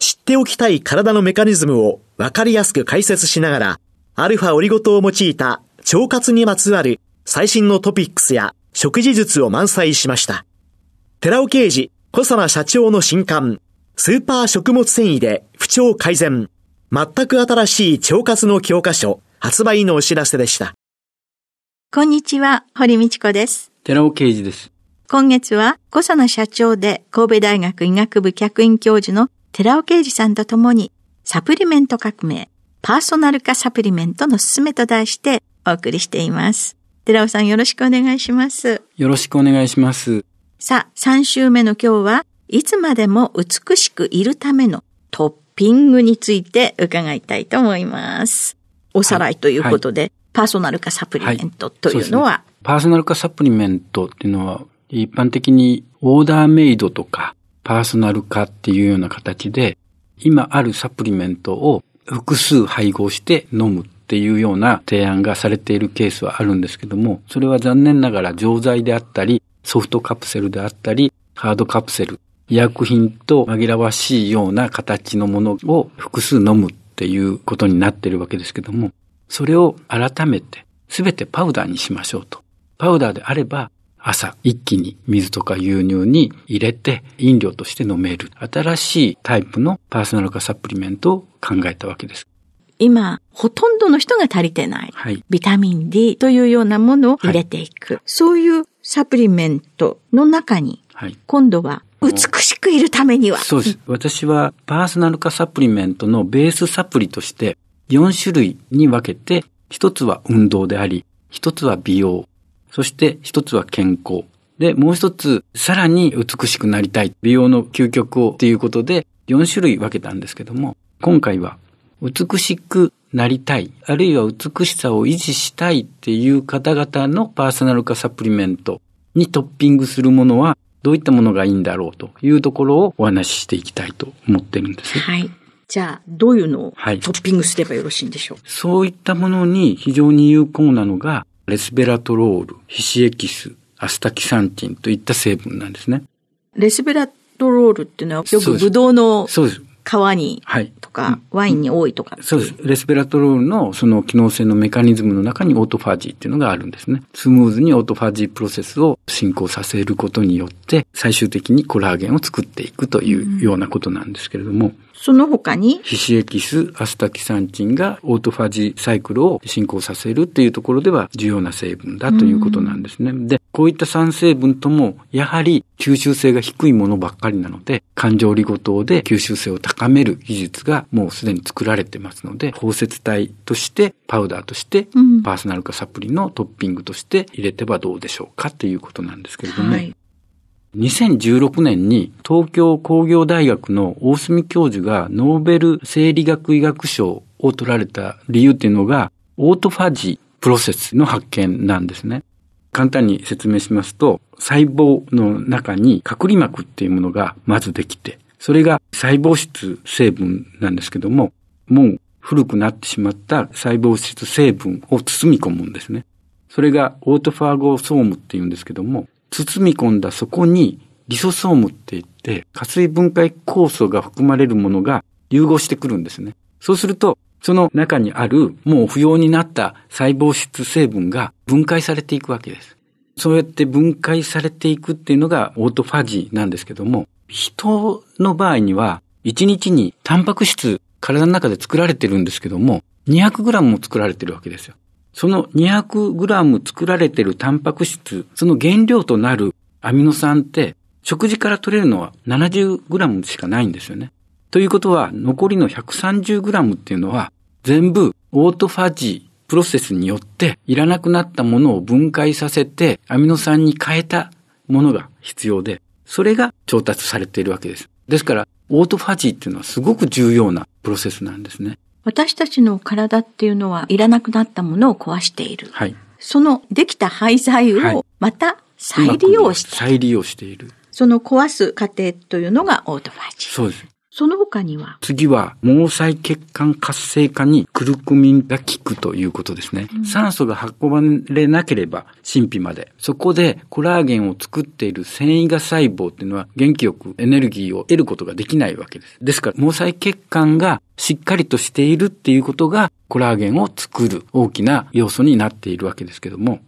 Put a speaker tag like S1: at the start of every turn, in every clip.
S1: 知っておきたい体のメカニズムを分かりやすく解説しながら、アルファオリゴ糖を用いた腸活にまつわる最新のトピックスや食事術を満載しました。寺尾刑事、小佐奈社長の新刊、スーパー食物繊維で不調改善。全く新しい腸活の教科書発売のお知らせでした。
S2: こんにちは、堀道子です。
S3: 寺尾啓二です。
S2: 今月は、小佐野社長で神戸大学医学部客員教授の寺尾啓二さんと共に、サプリメント革命、パーソナル化サプリメントのすすめと題してお送りしています。寺尾さんよろしくお願いします。
S3: よろしくお願いします。
S2: さあ、3週目の今日はいつまでも美しくいるためのトッピングについて伺いたいと思います。おさらいということで、はい、パーソナル化サプリメントというのは、はいね、
S3: パーソナル化サプリメントっていうのは、一般的にオーダーメイドとかパーソナル化っていうような形で、今あるサプリメントを複数配合して飲むっていうような提案がされているケースはあるんですけども、それは残念ながら錠剤であったり、ソフトカプセルであったり、ハードカプセル医薬品と紛らわしいような形のものを複数飲むっていうことになっているわけですけども、それを改めて全てパウダーにしましょうと。パウダーであれば朝一気に水とか牛乳に入れて飲料として飲める新しいタイプのパーソナル化サプリメントを考えたわけです。
S2: 今、ほとんどの人が足りてない。はい、ビタミン D というようなものを入れていく。はい、そういうサプリメントの中に、はい、今度は美しくいるためには。
S3: そうです。私はパーソナル化サプリメントのベースサプリとして4種類に分けて、一つは運動であり、一つは美容、そして一つは健康。で、もう一つ、さらに美しくなりたい。美容の究極をっていうことで、4種類分けたんですけども、今回は、美しくなりたい、あるいは美しさを維持したいっていう方々のパーソナル化サプリメントにトッピングするものは、どういったものがいいんだろうというところをお話ししていきたいと思ってるんです。
S2: はい。じゃあ、どういうのをトッピングすればよろしいんでしょう、はい、
S3: そういったものに非常に有効なのが、レスベラトロール、ヒシエキス、アスタキサンチンといった成分なんですね。
S2: レスベラトロールっていうのはよくブドウのそうです。皮に、はい、とか、ワインに多いとか。
S3: そうです。レスベラトロールのその機能性のメカニズムの中にオートファジーっていうのがあるんですね。スムーズにオートファジープロセスを進行させることによって、最終的にコラーゲンを作っていくというようなことなんですけれども。
S2: その他に？
S3: 皮脂エキス、アスタキサンチンがオートファジーサイクルを進行させるっていうところでは重要な成分だということなんですね。で、こういった酸成分とも、やはり吸収性が低いものばっかりなので、環状リゴ糖で吸収性を高める技術がもうすでに作られてますので、包摂体として、パウダーとして、パーソナル化サプリのトッピングとして入れてはどうでしょうかということなんですけれども、はい、2016年に東京工業大学の大隅教授がノーベル生理学医学賞を取られた理由っていうのが、オートファジープロセスの発見なんですね。簡単に説明しますと、細胞の中に隔離膜っていうものがまずできて、それが細胞質成分なんですけども、もう古くなってしまった細胞質成分を包み込むんですね。それがオートファーゴソームっていうんですけども、包み込んだそこにリソソームって言って、加水分解酵素が含まれるものが融合してくるんですね。そうすると、その中にあるもう不要になった細胞質成分が分解されていくわけです。そうやって分解されていくっていうのがオートファジーなんですけども、人の場合には1日にタンパク質体の中で作られてるんですけども、200g も作られてるわけですよ。その 200g 作られているタンパク質、その原料となるアミノ酸って、食事から取れるのは 70g しかないんですよね。ということは、残りの 130g っていうのは、全部オートファジープロセスによっていらなくなったものを分解させてアミノ酸に変えたものが必要で、それが調達されているわけです。ですから、オートファジーっていうのはすごく重要なプロセスなんですね。
S2: 私たちの体っていうのはいらなくなったものを壊している。
S3: はい。
S2: そのできた廃材をまた再利用して、
S3: はい、再利用している。
S2: その壊す過程というのがオートファジー。
S3: そうです。
S2: その他には？
S3: 次は、毛細血管活性化にクルクミンが効くということですね。うん、酸素が運ばれなければ、神秘まで。そこでコラーゲンを作っている繊維が細胞っていうのは元気よくエネルギーを得ることができないわけです。ですから、毛細血管がしっかりとしているっていうことが、コラーゲンを作る大きな要素になっているわけですけども、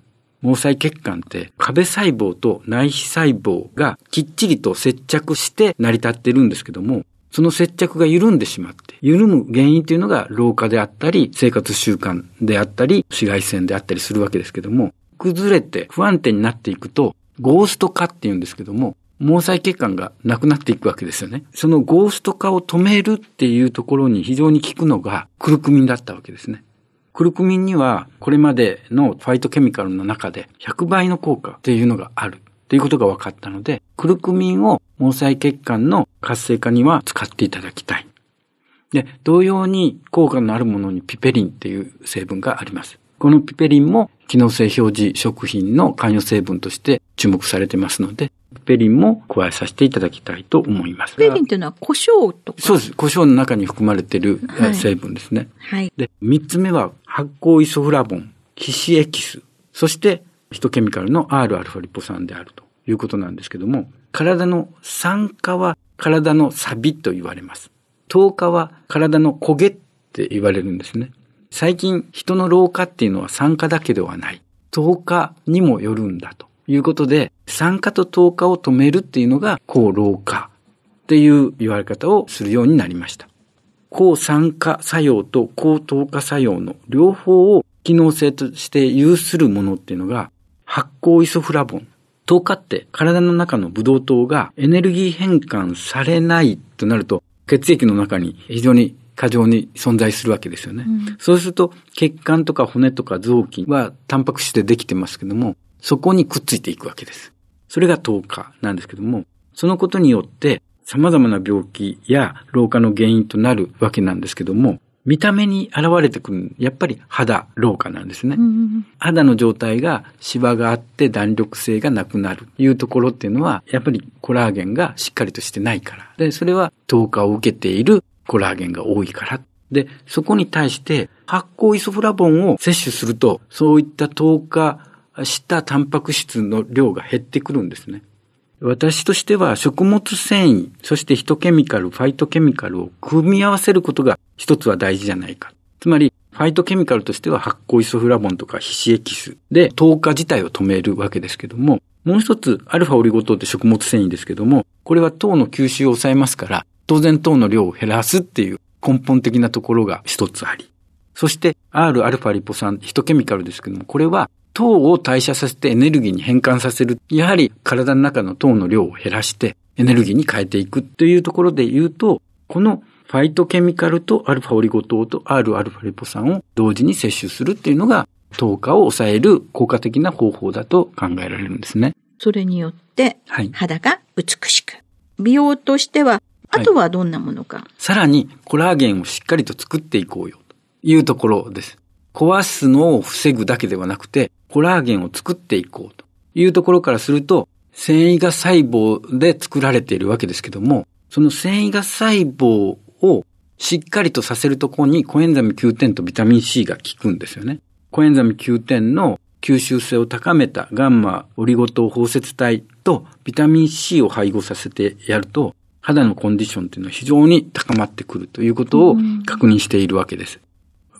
S3: 毛細血管って壁細胞と内皮細胞がきっちりと接着して成り立ってるんですけども、その接着が緩んでしまって、緩む原因というのが老化であったり、生活習慣であったり、紫外線であったりするわけですけども、崩れて不安定になっていくと、ゴースト化って言うんですけども、毛細血管がなくなっていくわけですよね。そのゴースト化を止めるっていうところに非常に効くのがクルクミンだったわけですね。クルクミンにはこれまでのファイトケミカルの中で100倍の効果っていうのがあるということが分かったので、クルクミンを毛細血管の活性化には使っていただきたい。で、同様に効果のあるものにピペリンっていう成分があります。このピペリンも機能性表示食品の関与成分として注目されてますので、ピペリンも加えさせていただきたいと思います。
S2: ピペリンというのは胡椒とか？
S3: そうです。胡椒の中に含まれている成分ですね。
S2: はい。
S3: で、三つ目は発酵イソフラボン、皮脂エキス、そしてヒトケミカルの Rα リポ酸であるということなんですけども、体の酸化は体のサビと言われます。糖化は体の焦げって言われるんですね。最近人の老化っていうのは酸化だけではない。糖化にもよるんだということで、酸化と糖化を止めるっていうのが抗老化っていう言われ方をするようになりました。抗酸化作用と抗糖化作用の両方を機能性として有するものっていうのが発酵イソフラボン糖化って体の中のブドウ糖がエネルギー変換されないとなると血液の中に非常に過剰に存在するわけですよね。うん、そうすると血管とか骨とか臓器はタンパク質でできてますけども、そこにくっついていくわけです。それが糖化なんですけども、そのことによって様々な病気や老化の原因となるわけなんですけども、見た目に現れてくる、やっぱり肌老化なんですね。うん、肌の状態がシワがあって弾力性がなくなるというところっていうのは、やっぱりコラーゲンがしっかりとしてないから。で、それは糖化を受けているコラーゲンが多いから。で、そこに対して発酵イソフラボンを摂取すると、そういった糖化したタンパク質の量が減ってくるんですね。私としては食物繊維、そしてヒトケミカル、ファイトケミカルを組み合わせることが一つは大事じゃないか。つまり、ファイトケミカルとしては発酵イソフラボンとか皮脂エキスで糖化自体を止めるわけですけども、もう一つ、アルファオリゴ糖って食物繊維ですけども、これは糖の吸収を抑えますから、当然糖の量を減らすっていう根本的なところが一つあり。そして、Rα リポ酸、ヒトケミカルですけども、これは糖を代謝させてエネルギーに変換させる。やはり体の中の糖の量を減らしてエネルギーに変えていくというところで言うと、このファイトケミカルとアルファオリゴ糖と Rα リポ酸を同時に摂取するっていうのが糖化を抑える効果的な方法だと考えられるんですね。
S2: それによって肌が美しく。はい、美容としては、あとはどんなものか、はい、
S3: さらにコラーゲンをしっかりと作っていこうよというところです。壊すのを防ぐだけではなくて、コラーゲンを作っていこうというところからすると、繊維が細胞で作られているわけですけども、その繊維が細胞をしっかりとさせるところにコエンザミ Q10 とビタミン C が効くんですよね。コエンザミ Q10 の吸収性を高めたガンマオリゴ糖包摂体とビタミン C を配合させてやると、肌のコンディションというのは非常に高まってくるということを確認しているわけです。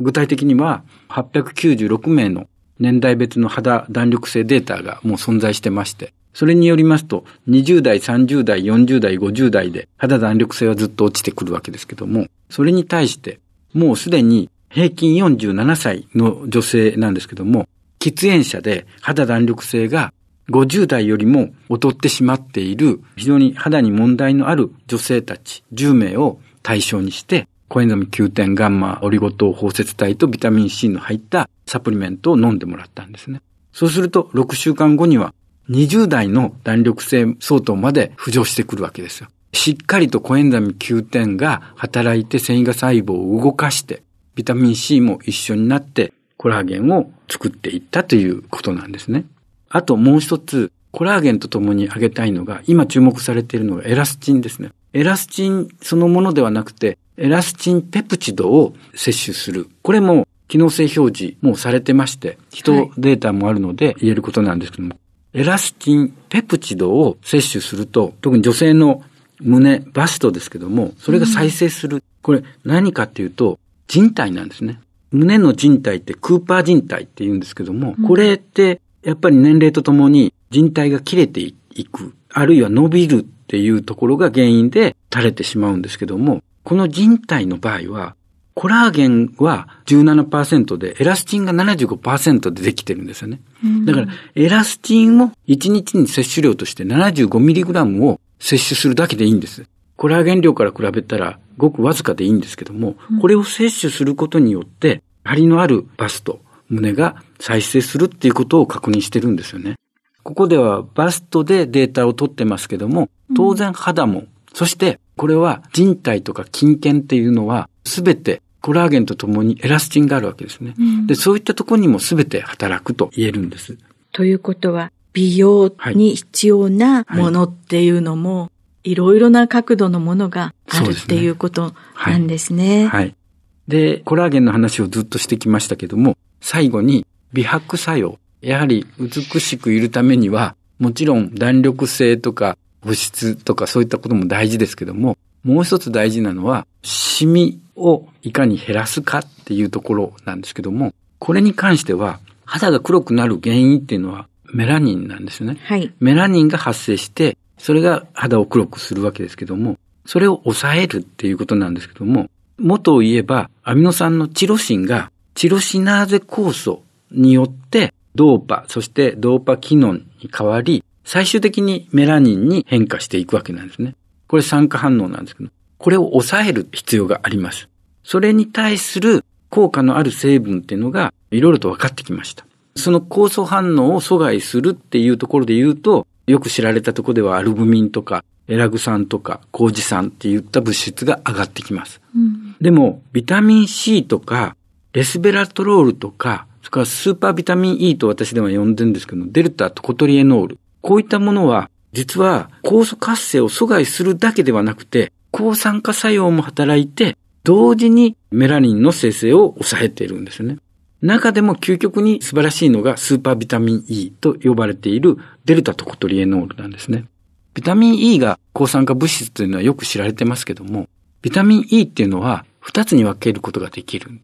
S3: 具体的には896名の年代別の肌弾力性データがもう存在してまして、それによりますと、20代、30代、40代、50代で肌弾力性はずっと落ちてくるわけですけども、それに対して、もうすでに平均47歳の女性なんですけども、喫煙者で肌弾力性が50代よりも劣ってしまっている非常に肌に問題のある女性たち10名を対象にして、コエンザミ9点ガンマオリゴ糖包摂体とビタミン C の入ったサプリメントを飲んでもらったんですね。そうすると6週間後には20代の弾力性相当まで浮上してくるわけですよ。しっかりとコエンザミ9点が働いて繊維が細胞を動かして、ビタミン C も一緒になってコラーゲンを作っていったということなんですね。あともう一つ、コラーゲンとともに挙げたいのが、今注目されているのがエラスチンですね。エラスチンそのものではなくて、エラスチンペプチドを摂取する。これも機能性表示もされてまして、人データもあるので言えることなんですけども、はい、エラスチンペプチドを摂取すると、特に女性の胸、バストですけども、それが再生する。うん、これ何かっていうと、人体なんですね。胸の人体ってクーパー人体って言うんですけども、これってやっぱり年齢とともに人体が切れていく、あるいは伸びるっていうところが原因で垂れてしまうんですけども、この人体の場合は、コラーゲンは17%で、エラスチンが75%でできてるんですよね。だから、エラスチンを1日に摂取量として 75mg を摂取するだけでいいんです。コラーゲン量から比べたらごくわずかでいいんですけども、これを摂取することによって、張りのあるバスト、胸が再生するっていうことを確認してるんですよね。ここではバストでデータを取ってますけども、当然肌も、そしてこれは人体とか筋腱っていうのはすべてコラーゲンとともにエラスチンがあるわけですね。うん、で、そういったところにもすべて働くと言えるんです。
S2: ということは、美容に必要なものっていうのも、いろいろな角度のものがあるっていうことなんですね。
S3: はい。で、コラーゲンの話をずっとしてきましたけども、最後に美白作用。やはり美しくいるためには、もちろん弾力性とか保湿とかそういったことも大事ですけども、もう一つ大事なのは、シミをいかに減らすかっていうところなんですけども、これに関しては、肌が黒くなる原因っていうのはメラニンなんですね。
S2: はい。
S3: メラニンが発生して、それが肌を黒くするわけですけども、それを抑えるっていうことなんですけども、元を言えば、アミノ酸のチロシンが、チロシナーゼ酵素によって、ドーパ、そしてドーパ機能に変わり、最終的にメラニンに変化していくわけなんですね。これ酸化反応なんですけど、これを抑える必要があります。それに対する効果のある成分っていうのが、いろいろと分かってきました。その酵素反応を阻害するっていうところで言うと、よく知られたところではアルブミンとかエラグ酸とか麹酸っていった物質が上がってきます。うん、でも、ビタミン C とかレスベラトロールとか、それからスーパービタミン E と私では呼んでるんですけど、デルタトコトリエノール。こういったものは、実は酵素活性を阻害するだけではなくて、抗酸化作用も働いて、同時にメラニンの生成を抑えているんですね。中でも究極に素晴らしいのがスーパービタミン E と呼ばれているデルタトコトリエノールなんですね。ビタミン E が抗酸化物質というのはよく知られてますけども、ビタミン E っていうのは二つに分けることができる。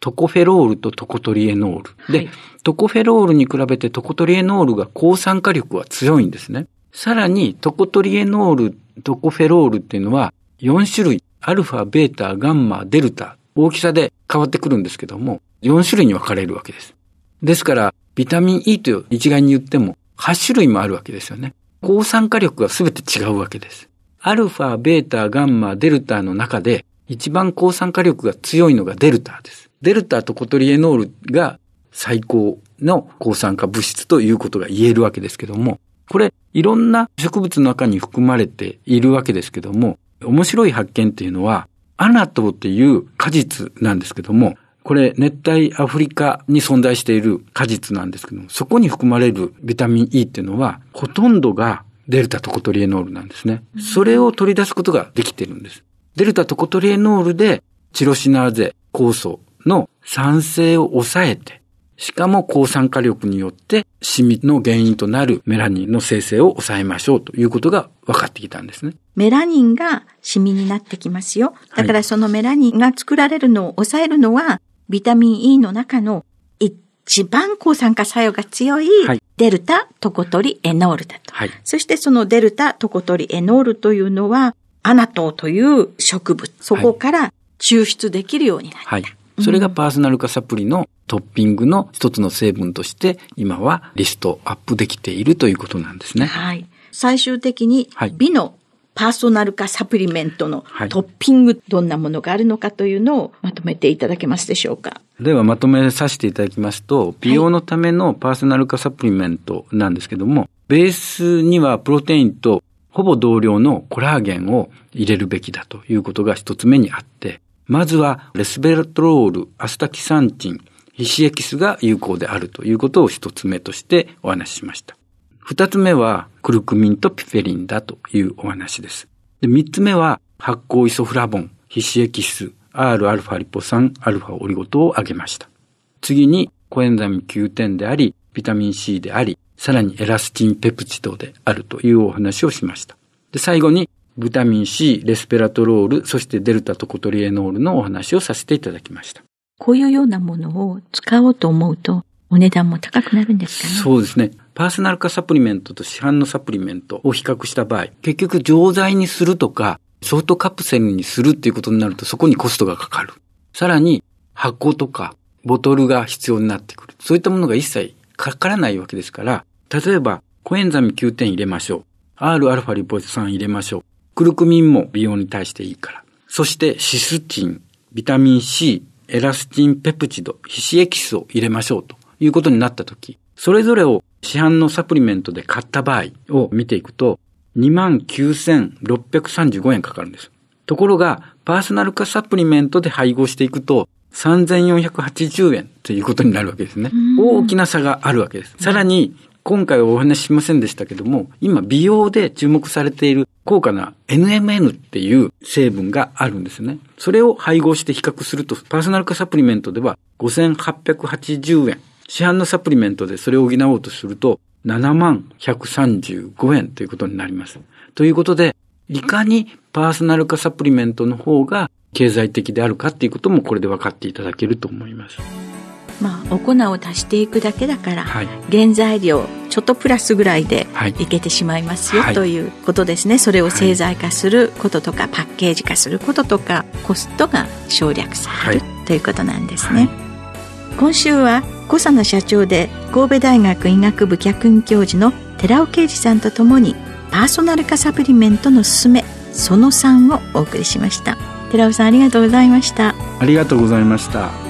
S3: トコフェロールとトコトリエノール。で、はい、トコフェロールに比べてトコトリエノールが抗酸化力は強いんですね。さらにトコトリエノール、トコフェロールっていうのは4種類、アルファ、ベータ、ガンマ、デルタ、大きさで変わってくるんですけども、4種類に分かれるわけです。ですから、ビタミン E と一概に言っても8種類もあるわけですよね。抗酸化力が全て違うわけです。アルファ、ベータ、ガンマ、デルタの中で一番抗酸化力が強いのがデルタです。デルタとコトリエノールが最高の抗酸化物質ということが言えるわけですけども、これいろんな植物の中に含まれているわけですけども、面白い発見っていうのは、アナトっていう果実なんですけども、これ熱帯アフリカに存在している果実なんですけども、そこに含まれるビタミン E っていうのは、ほとんどがデルタトコトリエノールなんですね。それを取り出すことができてるんです。デルタトコトリエノールでチロシナーゼ酵素の酸性を抑えて、しかも抗酸化力によってシミの原因となるメラニンの生成を抑えましょうということが分かってきたんですね。
S2: メラニンがシミになってきますよ。だからそのメラニンが作られるのを抑えるのは、ビタミン E の中の一番抗酸化作用が強いデルタトコトリエノールだと。はい、そしてそのデルタトコトリエノールというのは、アナトーという植物、そこから抽出できるようになった。はい、
S3: それがパーソナル化サプリのトッピングの一つの成分として今はリストアップできているということなんですね。
S2: はい。最終的に美のパーソナル化サプリメントのトッピング、どんなものがあるのかというのをまとめていただけますでしょうか。
S3: ではまとめさせていただきますと、美容のためのパーソナル化サプリメントなんですけども、ベースにはプロテインとほぼ同量のコラーゲンを入れるべきだということが一つ目にあって、まずはレスベラトロール、アスタキサンチン、ヒシエキスが有効であるということを一つ目としてお話ししました。二つ目はクルクミンとピペリンだというお話です。で三つ目は発酵イソフラボン、ヒシエキス、Rα リポ酸、アルファオリゴ糖を挙げました。次にコエンザイム Q10であり、ビタミン C であり、さらにエラスチンペプチドであるというお話をしました。で、最後にビタミン C、レスペラトロール、そしてデルタトコトリエノールのお話をさせていただきました。
S2: こういうようなものを使おうと思うと、お値段も高くなるんですかね？
S3: そうですね。パーソナル化サプリメントと市販のサプリメントを比較した場合、結局錠剤にするとか、ショートカプセルにするっていうことになるとそこにコストがかかる。さらに発酵とかボトルが必要になってくる。そういったものが一切かからないわけですから、例えばコエンザミ9点入れましょう。Rα リポ酸入れましょう。クルクミンも美容に対していいから。そしてシスチン、ビタミン C、エラスチンペプチド、皮脂エキスを入れましょうということになったとき、それぞれを市販のサプリメントで買った場合を見ていくと、29,635円かかるんです。ところが、パーソナル化サプリメントで配合していくと、3480円ということになるわけですね。大きな差があるわけです。さらに、今回お話ししませんでしたけども、今美容で注目されている高価な NMN っていう成分があるんですね。それを配合して比較すると、パーソナル化サプリメントでは5880円。市販のサプリメントでそれを補おうとすると、7万135円ということになります。ということで、いかにパーソナル化サプリメントの方が経済的であるかっていうこともこれで分かっていただけると思います。
S2: まあ、お粉を足していくだけだから、はい、原材料ちょっとプラスぐらいでい。けてしまいますよ、はい、ということですね。それを製剤化することとか、パッケージ化することとかコストが省略される、ということなんですね。今週は小佐野社長で神戸大学医学部客員教授の寺尾啓二さんとともにパーソナル化サプリメントのすすめその3をお送りしました。寺尾さんありがとうございました。
S3: ありがとうございました